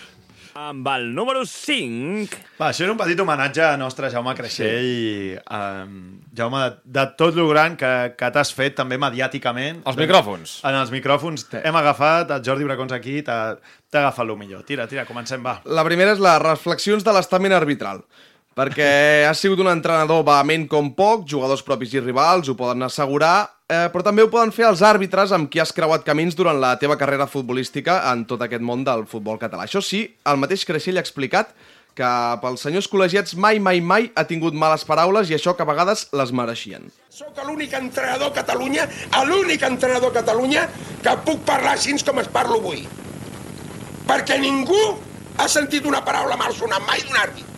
Amb el número 5... Va, això era un petit homenatge a nostre Jaume Creixell. Sí. Um, Jaume, de, de tot lo gran que, que t'has fet també mediàticament. Els micròfons. En els micròfons hem agafat el Jordi Bracons aquí, t'ha t'ha agafat el millor. Tira, tira, comencem, va. La primera és les reflexions de l'estament arbitral. Perquè ha sigut un entrenador vehement com poc, jugadors propis i rivals ho poden assegurar, eh, però també ho poden fer els àrbitres amb qui has creuat camins durant la teva carrera futbolística en tot aquest món del futbol català. Això sí, el mateix Creixell ha explicat que pels senyors col·legiats mai, mai, mai ha tingut males paraules i això que a vegades les mereixien. Soc l'únic entrenador a Catalunya, l'únic entrenador a Catalunya que puc parlar així com es parlo avui. Perquè ningú has sentit una paraula mal sonar mai d'un àrbit.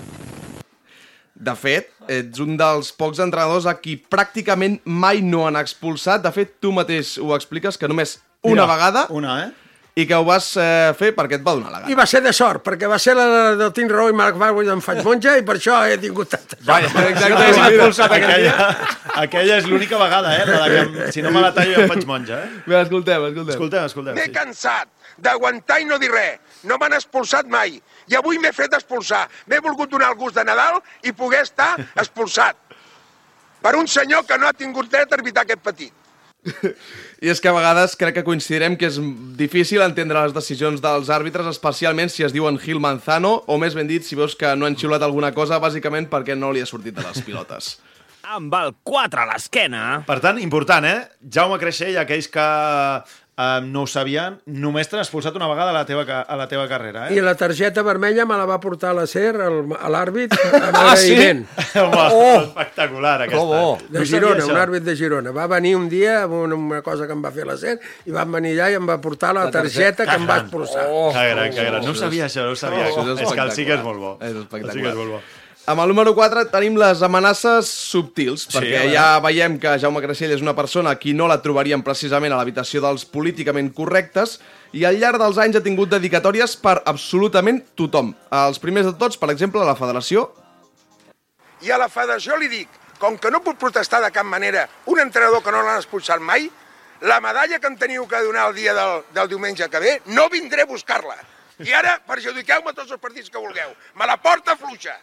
De fet, ets un dels pocs entrenadors a qui pràcticament mai no han expulsat. De fet, tu mateix ho expliques, que només una Mira, vegada Una, eh? i que ho vas eh, fer perquè et va donar la I gana. va ser de sort, perquè va ser la del Tim Rowe i Marc Bauer em faig monja i per això he tingut tanta sort. Vaja, Exacte, aquell dia. Aquella, aquella és l'única vegada, eh? La de que si no me la tallo ja em faig monja, eh? Bé, escoltem, escoltem. Escoltem, escoltem. M'he Sí. cansat d'aguantar i no dir res. No m'han expulsat mai. I avui m'he fet expulsar. M'he volgut donar el gust de Nadal i poder estar expulsat. Per un senyor que no ha tingut dret a arbitrar aquest petit. I és que a vegades crec que coincidirem que és difícil entendre les decisions dels àrbitres, especialment si es diuen Gil Manzano, o més ben dit, si veus que no han xiulat alguna cosa, bàsicament perquè no li ha sortit de les pilotes. Amb el 4 a l'esquena... Per tant, important, eh? Jaume Creixell, aquells que eh, no ho sabien, només t'han expulsat una vegada a la teva, a la teva carrera, eh? I la targeta vermella me la va portar a la SER, al- a l'àrbit, amb agraïment. Home, Oh! espectacular, aquesta. Com bo. De Girona, un àrbit de Girona. Va venir un dia amb una, una cosa que em va fer la SER i van venir allà i em va portar la, targeta que em va expulsar. Oh, que gran, que gran. No ho sabia, això, no ho sabia. Això és és que el sí que és molt bo. És El espectacular. sí que és molt bo. Amb el número 4 tenim les amenaces subtils, Sí, perquè a ja veiem que Jaume Creixell és una persona a qui no la trobaríem precisament a l'habitació dels políticament correctes i al llarg dels anys ha tingut dedicatòries per absolutament tothom. Els primers de tots, per exemple, la federació, I a la federació li dic, com que no puc protestar de cap manera un entrenador que no l'han expulsat mai, la medalla que em teniu que donar el dia del, del diumenge que ve, no vindré a buscar-la. I ara perjudiqueu-me tots els partits que vulgueu. Me la porta fluixa.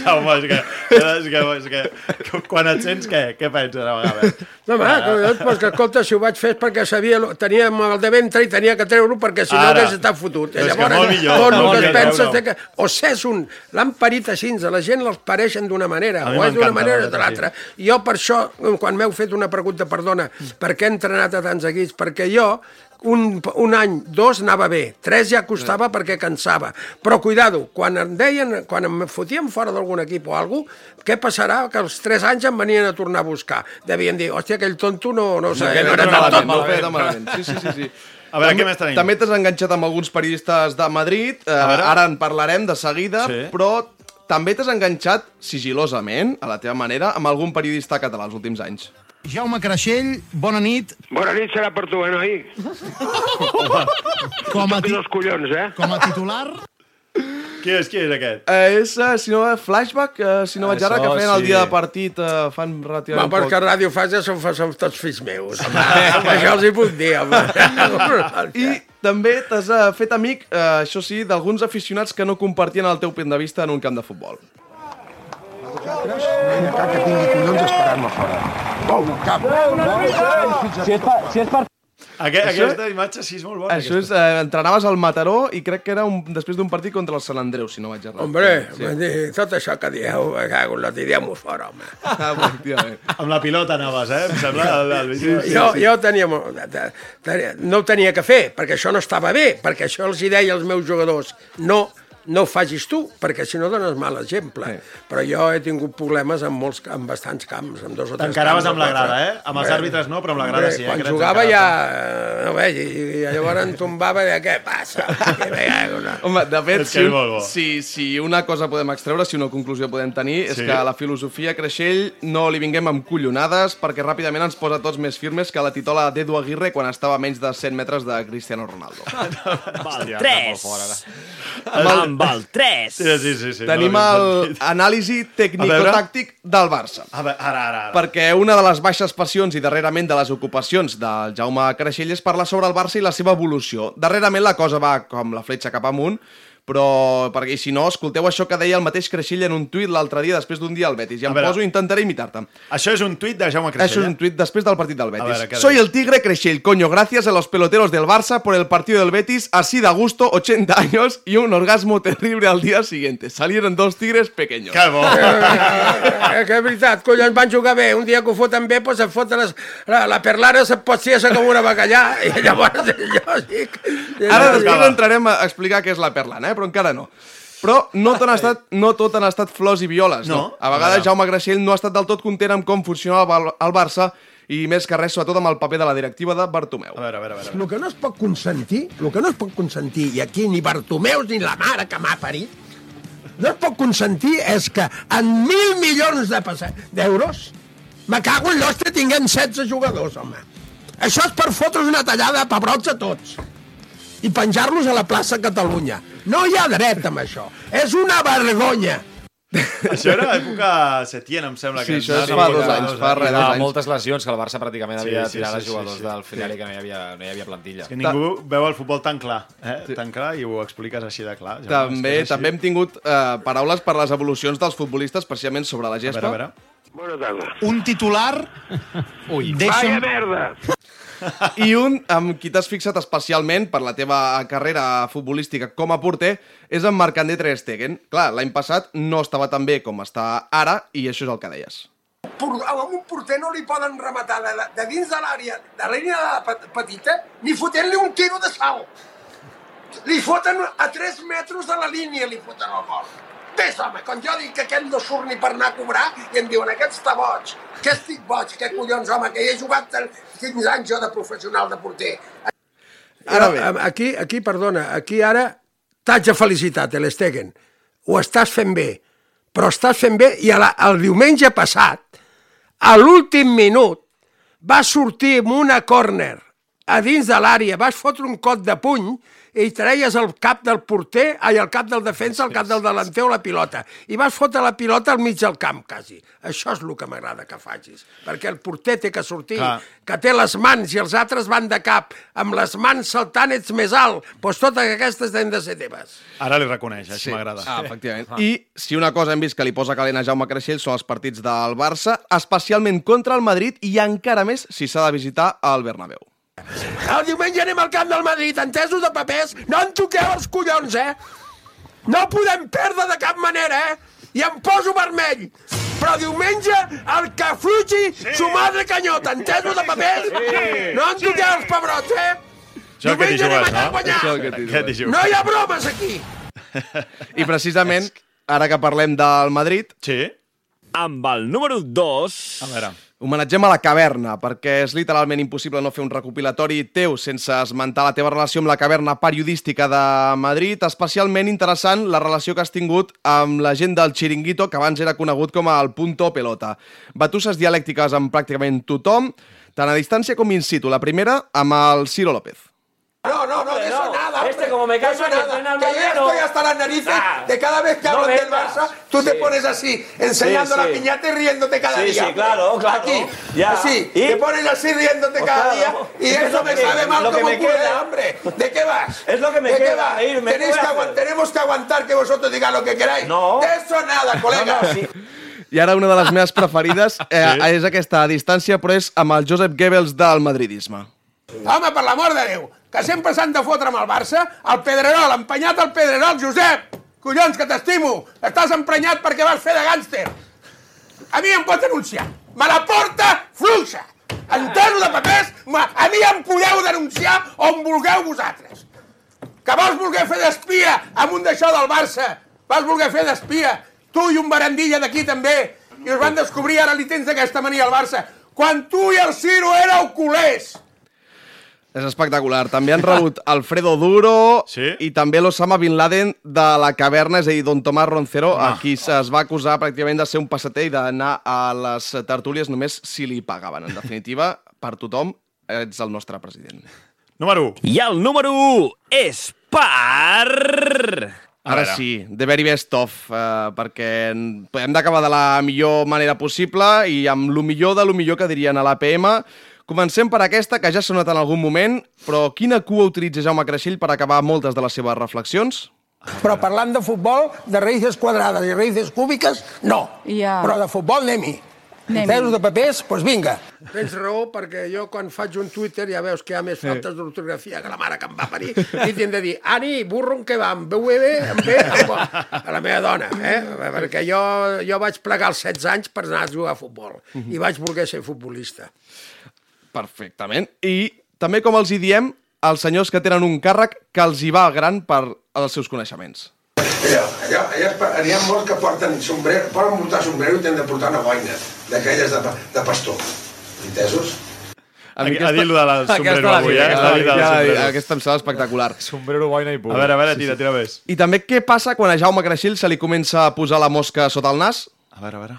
Jaume, és que, és que, és que, que quan et sents, què? Què penses a vegades? No, home, collons, pues que escolta, si ho vaig fer és perquè sabia, teníem el de ventre i tenia que treure-ho perquè si no hagués estat fotut. Però és que Llavors, molt millor, tot el que es millor pensa és treure-ho. que o s'és un... L'han parit així, a la gent els pareixen d'una manera, o és d'una manera o de l'altra. Jo per això, quan m'heu fet una pregunta, perdona, per què he entrenat a tants equips? Perquè jo un, un any, dos anava bé, tres ja costava perquè cansava. Però cuidado, quan em deien, quan em fotien fora d'algun equip o alguna cosa, què passarà? Que els tres anys em venien a tornar a buscar. Devien dir, hòstia, aquell tonto no, no, sé, que no no era era tan malament, tonto. no ho feia tan malament. Sí, sí, sí. sí. A veure, també, què més tenim? També t'has enganxat amb alguns periodistes de Madrid, eh, ara en parlarem de seguida, Sí. però també t'has enganxat sigilosament, a la teva manera, amb algun periodista català els últims anys. Jaume Creixell, bona nit. Bona nit serà per tu, eh, noi? Com a, ti els collons, eh? com a titular, Qui és, qui és aquest? Eh, és, eh, si no, flashback, eh, si no vaig ara, que feien el sí. dia de partit, eh, fan Va, relativament perquè poc. ràdio fas ja són, són tots fills meus. Home, això els hi puc dir, home. I també t'has eh, fet amic, eh, això sí, d'alguns aficionats que no compartien el teu punt de vista en un camp de futbol. Que tingui collons esperant-me fora. Oh, cap. Si és per, si és per Aquest, Això- aquesta imatge sí és molt bona. Això és, eh, entrenaves al Mataró i crec que era un, després d'un partit contra el Sant Andreu, si no vaig errar. Hombre, sí. dir, tot això que dieu, me cago en la tirem-ho fora, home. Ah. Amb la pilota anaves, eh? Em sembla el, el vídeo. Jo, jo tenia, mo- de- de- de- no ho tenia que fer, perquè això no estava bé, perquè això els hi deia als meus jugadors, no, no ho facis tu, perquè si no dones mal exemple. Sí. Però jo he tingut problemes amb, molts, amb bastants camps, amb dos o tres T'encaraves camps, amb la grada, eh? Amb els Bé, àrbitres no, però amb la grada Hombre, sí. Eh? Quan jugava ja... No veig, i, i llavors em tombava de què passa? En Home, de fet, si, si, si una cosa podem extreure, si una conclusió podem tenir, és Sí. que la filosofia Creixell no li vinguem amb collonades perquè ràpidament ens posa tots més firmes que la titola d'Edu Aguirre quan estava a menys de 100 metres de Cristiano Ronaldo. Hòstia, 3. molt fort, ara. Amb el 3. Sí, sí, sí. sí Tenim no el sentit. anàlisi tècnico-tàctic del Barça. A veure, ara, ara, ara. Perquè una de les baixes passions i darrerament de les ocupacions del Jaume Creixell és parlar sobre el Barça i la seva evolució. Darrerament la cosa va com la fletxa cap amunt, però perquè si no, escolteu això que deia el mateix Creixell en un tuit l'altre dia després d'un dia al Betis. I em veure. poso, intentaré imitar-te. Això és un tuit de Jaume Creixell. Eso es un tuit después del partido del Betis. ¿qué Soy el Tigre Creixell, coño. Gracias a los peloteros del Barça por el partido del Betis. Así da gusto, 80 años y un orgasmo terrible al día siguiente. Salieron dos tigres pequeños. Que bo. Eh, que és veritat, collons, van jugar bé. Un dia que ho foten bé, doncs et foten les, la, la perlara se pot ser com una bacallà. I llavors, lògic. Ara després entrarem a explicar què és la perlana, eh? Però encara no. Però no tot, han estat, no tot han estat flors i violes, no? No. A vegades veure. Jaume Graciell no ha estat del tot content amb com funciona el, Bar- el Barça i més que res, sobretot amb el paper de la directiva de Bartomeu. A veure, a veure, a veure. El que no es pot consentir, el que no es pot consentir, i aquí ni Bartomeus ni la mare que m'ha parit, no es pot consentir és que en mil milions de d'euros me cago en l'hòstia tinguem 16 jugadors, home. Això és per fotre's una tallada de pebrots a tots i penjar-los a la plaça Catalunya. No hi ha dret amb això. És una vergonya. Això era època Setién, em sembla. Sí, que això és fa dos anys, fa res, dos anys. moltes lesions que el Barça pràcticament Sí, havia sí, tirat sí, els sí, jugadors sí. del final i que no hi havia, no hi havia plantilla. Que ningú veu el futbol tan clar, eh? tan clar, i ho expliques així de clar. Jaume, També, és és així. també hem tingut eh, paraules per les evolucions dels futbolistes, especialment sobre la A gespa. veure, a veure. Bona tarda. Un titular... Ui. Vaya merda! I un amb qui t'has fixat especialment per la teva carrera futbolística com a porter és en Marc-André Stegen. Clar, l'any passat no estava tan bé com està ara i això és el que deies. A un porter no li poden rematar de, de dins de l'àrea, de pe- petita, ni fotent-li un tiro de salt. Li foten a 3 metres de la línia, li foten el gol. Ves, home, quan jo dic que aquest no surt ni per anar a cobrar, i em diuen, aquest està boig. Que estic boig, que collons, home, que hi he jugat 15 anys jo de professional de porter. Ara bé. Aquí, aquí, perdona, aquí ara t'haig de felicitar, Ter Stegen. Ho estàs fent bé, però estàs fent bé i la, el diumenge passat, a l'últim minut, va sortir amb una córner a dins de l'àrea, vas fotre un cot de puny i treies el cap del porter, ai, el cap del defensa, el cap del delanter o la pilota. I vas fotre la pilota al mig del camp, quasi. Això és el que m'agrada que facis. Perquè el porter té que sortir, Clar. que té les mans i els altres van de cap, amb les mans saltant ets més alt, doncs totes aquestes han de ser teves. Ara li reconeix, així m'agrada. Ah, efectivament. I si una cosa hem vist que li posa calent a Jaume Creixell són els partits del Barça, especialment contra el Madrid i encara més si s'ha de visitar el Bernabéu. El diumenge anem al camp del Madrid, entesos de papers? No en toqueu els collons, eh? No podem perdre de cap manera, eh? I em poso vermell. Però diumenge, el que fugi, sí. su madre canyota, entesos de papers? Sí. No en toqueu els pebrots, eh? Això que t'hi Diumenge anem jugues, allà a no? guanyar. Això que t'hi Què t'hi jugues? No hi ha bromes aquí. I precisament, ara que parlem del Madrid, Sí? Amb el número 2... A veure. Homenatgem a la caverna, perquè és literalment impossible no fer un recopilatori teu sense esmentar la teva relació amb la caverna periodística de Madrid, especialment interessant la relació que has tingut amb la gent del Chiringuito, que abans era conegut com el Punto Pelota. Batusses dialèctiques amb pràcticament tothom, tant a distància com in situ. La primera amb el Ciro López. No, no, no, de eso como me eso mal, que nada. Que yo ya no. estoy hasta las narices Ah, de cada vez que no hablan del. Barça, tú te Sí. pones así, enseñando Sí, la sí. piñata y riéndote cada Sí, día. sí, claro, claro. Aquí, Ya. así, ¿Y? te pones así riéndote Pues cada claro. día y Es eso lo me que- sabe mal como me queda. hombre. ¿De qué vas? Es lo que me ¿De qué queda, vas? reírme, Tenéis ¿qué que hacer? tenemos que aguantar que vosotros digáis lo que queráis. No. De eso nada, colega. No, no, sí. I ara una de les meves preferides eh, Sí. és aquesta a distància, però és amb el Josep Goebbels del madridisme. Home, per l'amor de Déu, que sempre s'han de fotre amb el Barça, el Pedrerol, empenyat al Pedrerol, Josep! Collons, que t'estimo! Estàs emprenyat perquè vas fer de gàngster! A mi em pot denunciar! Me la porta fluixa! Entero de papers, ma- a mi em podeu denunciar on vulgueu vosaltres! Que vols voler fer d'espia amb un d'això del Barça! Vas voler fer d'espia! Tu i un barandilla d'aquí també! I us van descobrir, ara li tens d'aquesta mania al Barça! Quan tu i el Ciro éreu culers! És espectacular. També han rebut Alfredo Duro Sí? i també l'Osama Bin Laden de la caverna, és a dir, Don Tomàs Roncero, Ah. a qui es va acusar pràcticament de ser un passater i d'anar a les tertúlies només si li pagaven. En definitiva, per tothom, ets el nostre president. Número 1. I el número 1 és per... A Ara veure. sí, the very best of, eh, perquè hem d'acabar de la millor manera possible i amb lo millor de lo millor que dirien a l'APM. Comencem per aquesta, que ja s'ha sonat en algun moment, però quina cua utilitza Jaume Creixell per acabar moltes de les seves reflexions? Però parlant de futbol, de raïces quadrades i raïces cúbiques, no. Ja. Però de futbol anem-hi. Pesos de papers, doncs vinga. Tens raó, perquè jo quan faig un Twitter ja veus que hi ha més faltes d'ortografia que la mare que em va parir i t'hem de dir, Ani, burro en què va, amb BV, amb B, amb O, a la meva dona, eh? Perquè jo, jo vaig plegar als 16 anys per anar a jugar a futbol i vaig voler ser futbolista. Perfectament. I també, com els hi diem, els senyors que tenen un càrrec que els hi va gran per els seus coneixements. Allò, allò, allò, n'hi ha molts que porten sombrero, poden portar sombrero i tenen de portar una boina d'aquelles de, de pastor. Entesos? Ha, ha dit lo del sombrero avui, eh? Aquesta, ja, sombrero. aquesta em sembla espectacular. Sombrero, boina i A veure, a veure, tira, tira més. I també què passa quan a Jaume Creixell se li comença a posar la mosca sota el nas? A veure, a veure.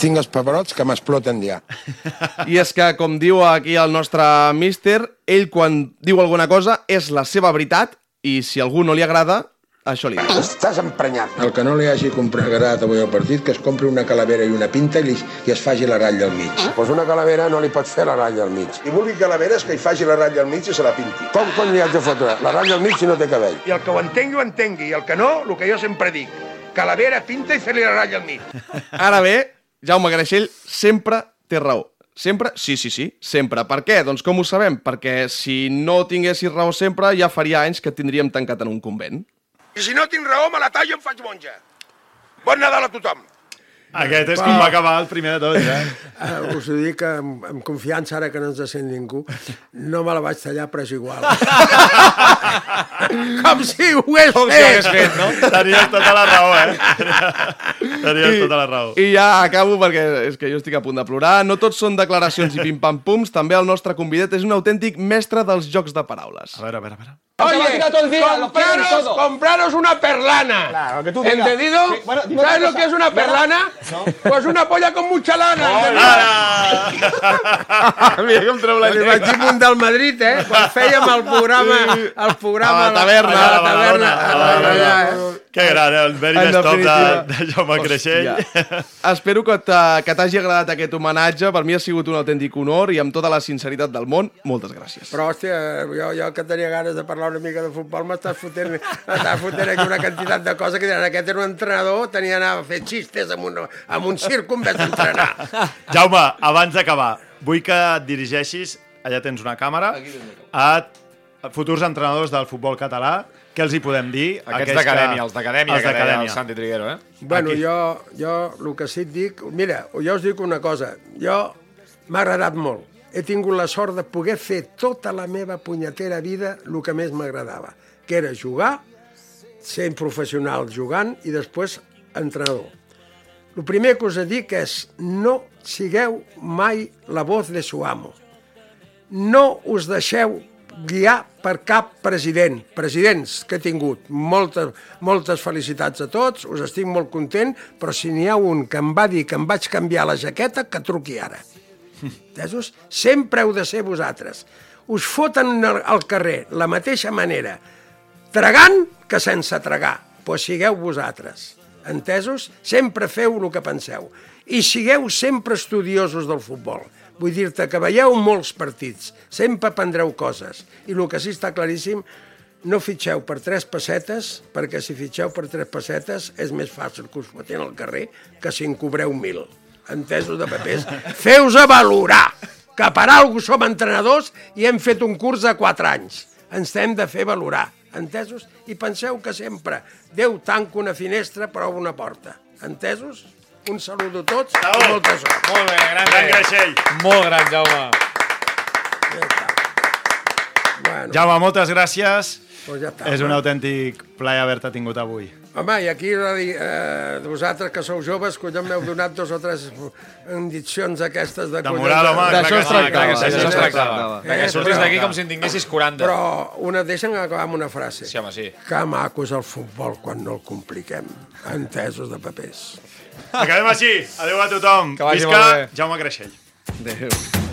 Tinc els peperots que m'exploten ja. I és que, com diu aquí el nostre míster, ell quan diu alguna cosa és la seva veritat i si a algú no li agrada, això li diu. Estàs emprenyat. El que no li hagi comprat agradat avui al partit, que es compri una calavera i una pinta i, li, i es faci la ratlla al mig. Doncs pues una calavera no li pot fer la ratlla al mig. I vulgui calaveres que hi faci la ratlla al mig i se la pinti. Com cony li haig de fotre? La ratlla al mig si no té cabell. I el que ho entengui, ho entengui. I el que no, el que jo sempre dic. Calavera, pinta i fer-li la ratlla al mig. Ara bé, Jaume Creixell sempre té raó. Sempre? Sí, sí, sí, sempre. Per què? Doncs com ho sabem? Perquè si no tinguessis raó sempre, ja faria anys que tindríem tancat en un convent. I si no tinc raó, me la tallo i em faig monja. Bon Nadal a tothom. Aquest és com va acabar el primer de tot, eh? Uh, us ho dic amb, amb confiança, ara que no ens sent ningú, no me la vaig tallar, però és igual. Com si ho hagués Com si ho hagués fet, no? Tenies tota la raó, eh? Tenies tota la raó. I ja acabo perquè és que jo estic a punt de plorar. No tots són declaracions i pim-pam-pums. També el nostre convidat és un autèntic mestre dels jocs de paraules. A veure, a veure, a veure. Oye, compraros, compraros una perlana. Claro, que tú digas. ¿Entendido? Sí, bueno, ¿Sabes lo que es una perlana? Pues una polla con mucha lana. Mira com treu L'equip del Madrid, eh? Quan fèiem el programa... El programa A la taverna. A la taverna. A la taverna. eh? Que gran, eh? el very of de, de Jaume Creixell. Espero que t'hagi agradat aquest homenatge. Per mi ha sigut un autèntic honor i amb tota la sinceritat del món, moltes gràcies. Però, hòstia, jo, jo que tenia ganes de parlar una mica de futbol m'estàs fotent, m'estàs fotent aquí una quantitat de coses que diran, aquest era un entrenador, tenia d'anar a fer xistes amb un, amb un circ en vez d'entrenar. Jaume, abans d'acabar, vull que et dirigeixis, allà tens una càmera, a futurs entrenadors del futbol català, què els hi podem dir? Aquests d'acadèmia, els d'acadèmia, Els que deia el. Santi Triguero, eh? Bueno, Aquí. jo, jo el que sí et dic... Mira, jo us dic una cosa. Jo m'ha agradat molt. He tingut la sort de poder fer tota la meva punyetera vida el que més m'agradava, que era jugar, ser professional jugant i després entrenador. El primer que us dic és no sigueu mai la voz de su amo. No us deixeu guiar per cap president. Presidents que he tingut, moltes, moltes felicitats a tots, us estic molt content, però si n'hi ha un que em va dir que em vaig canviar la jaqueta, que truqui ara. Entesos? Sempre heu de ser vosaltres. Us foten al, carrer la mateixa manera, tragant que sense tragar. Pues sigueu vosaltres. Entesos? Sempre feu el que penseu. I sigueu sempre estudiosos del futbol. Vull dir-te que veieu molts partits, sempre aprendreu coses. I el que sí està claríssim, no fitxeu per tres pessetes, perquè si fitxeu per tres pessetes és més fàcil que us fotin al carrer que si en cobreu mil. Entesos de papers? Feu-vos a valorar que per alguna som entrenadors i hem fet un curs de quatre anys. Ens hem de fer valorar, entesos? I penseu que sempre Déu tanca una finestra però obre una porta. Entesos? Un salut a tots Bravo. i molta sort. Molt bé, gran, Gran Creixell. Molt gran, Jaume. Bueno, Jaume, moltes gràcies. doncs ja està. És un autèntic plaer haver-te tingut avui. Home, i aquí eh, vosaltres que sou joves, collons, m'heu donat dos o tres indicions aquestes de... De collons, moral, home, clar D'això que es tractava, D'això es tractava. Eh, De que surtis d'aquí com si en tinguessis 40. Però una, deixa'm acabar amb una frase. Sí, home, sí. Que maco és el futbol quan no el compliquem. Entesos de papers. Acabem així. Adéu a tothom. Que vagi Visca molt bé. Jaume Creixell. Adéu.